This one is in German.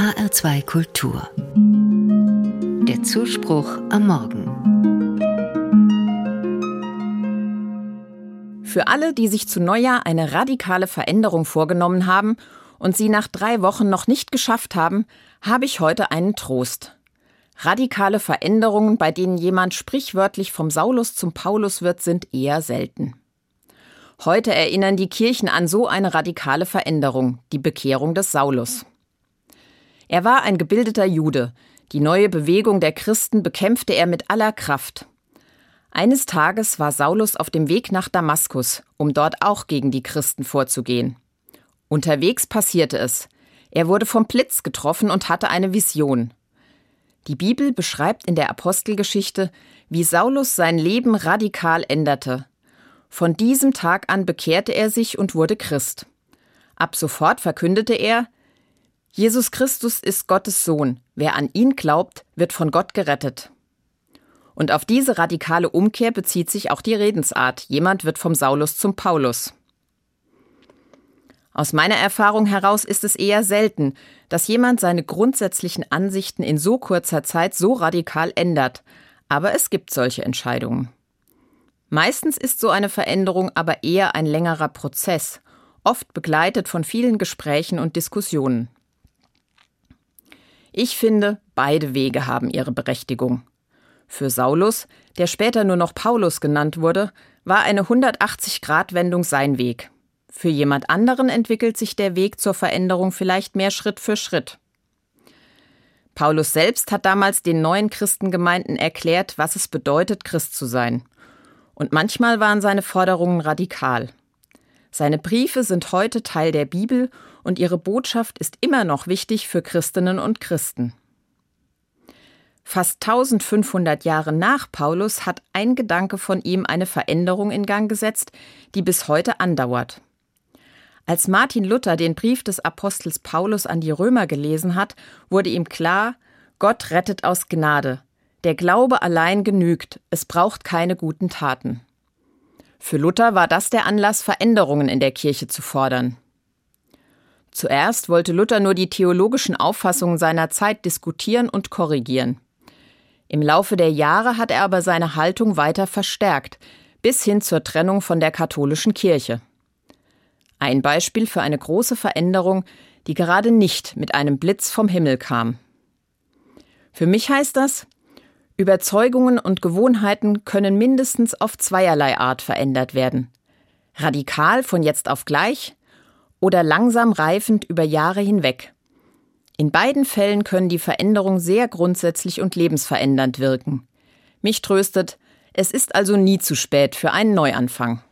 HR2 Kultur. Der Zuspruch am Morgen. Für alle, die sich zu Neujahr eine radikale Veränderung vorgenommen haben und sie nach drei Wochen noch nicht geschafft haben, habe ich heute einen Trost. Radikale Veränderungen, bei denen jemand sprichwörtlich vom Saulus zum Paulus wird, sind eher selten. Heute erinnern die Kirchen an so eine radikale Veränderung, die Bekehrung des Saulus. Er war ein gebildeter Jude. Die neue Bewegung der Christen bekämpfte er mit aller Kraft. Eines Tages war Saulus auf dem Weg nach Damaskus, um dort auch gegen die Christen vorzugehen. Unterwegs passierte es. Er wurde vom Blitz getroffen und hatte eine Vision. Die Bibel beschreibt in der Apostelgeschichte, wie Saulus sein Leben radikal änderte. Von diesem Tag an bekehrte er sich und wurde Christ. Ab sofort verkündete er, Jesus Christus ist Gottes Sohn. Wer an ihn glaubt, wird von Gott gerettet. Und auf diese radikale Umkehr bezieht sich auch die Redensart. Jemand wird vom Saulus zum Paulus. Aus meiner Erfahrung heraus ist es eher selten, dass jemand seine grundsätzlichen Ansichten in so kurzer Zeit so radikal ändert. Aber es gibt solche Entscheidungen. Meistens ist so eine Veränderung aber eher ein längerer Prozess, oft begleitet von vielen Gesprächen und Diskussionen. Ich finde, beide Wege haben ihre Berechtigung. Für Saulus, der später nur noch Paulus genannt wurde, war eine 180-Grad-Wendung sein Weg. Für jemand anderen entwickelt sich der Weg zur Veränderung vielleicht mehr Schritt für Schritt. Paulus selbst hat damals den neuen Christengemeinden erklärt, was es bedeutet, Christ zu sein – und manchmal waren seine Forderungen radikal. Seine Briefe sind heute Teil der Bibel und ihre Botschaft ist immer noch wichtig für Christinnen und Christen. Fast 1500 Jahre nach Paulus hat ein Gedanke von ihm eine Veränderung in Gang gesetzt, die bis heute andauert. Als Martin Luther den Brief des Apostels Paulus an die Römer gelesen hat, wurde ihm klar, Gott rettet aus Gnade, der Glaube allein genügt, es braucht keine guten Taten. Für Luther war das der Anlass, Veränderungen in der Kirche zu fordern. Zuerst wollte Luther nur die theologischen Auffassungen seiner Zeit diskutieren und korrigieren. Im Laufe der Jahre hat er aber seine Haltung weiter verstärkt, bis hin zur Trennung von der katholischen Kirche. Ein Beispiel für eine große Veränderung, die gerade nicht mit einem Blitz vom Himmel kam. Für mich heißt das, Überzeugungen und Gewohnheiten können mindestens auf zweierlei Art verändert werden. Radikal von jetzt auf gleich oder langsam reifend über Jahre hinweg. In beiden Fällen können die Veränderungen sehr grundsätzlich und lebensverändernd wirken. Mich tröstet, es ist also nie zu spät für einen Neuanfang.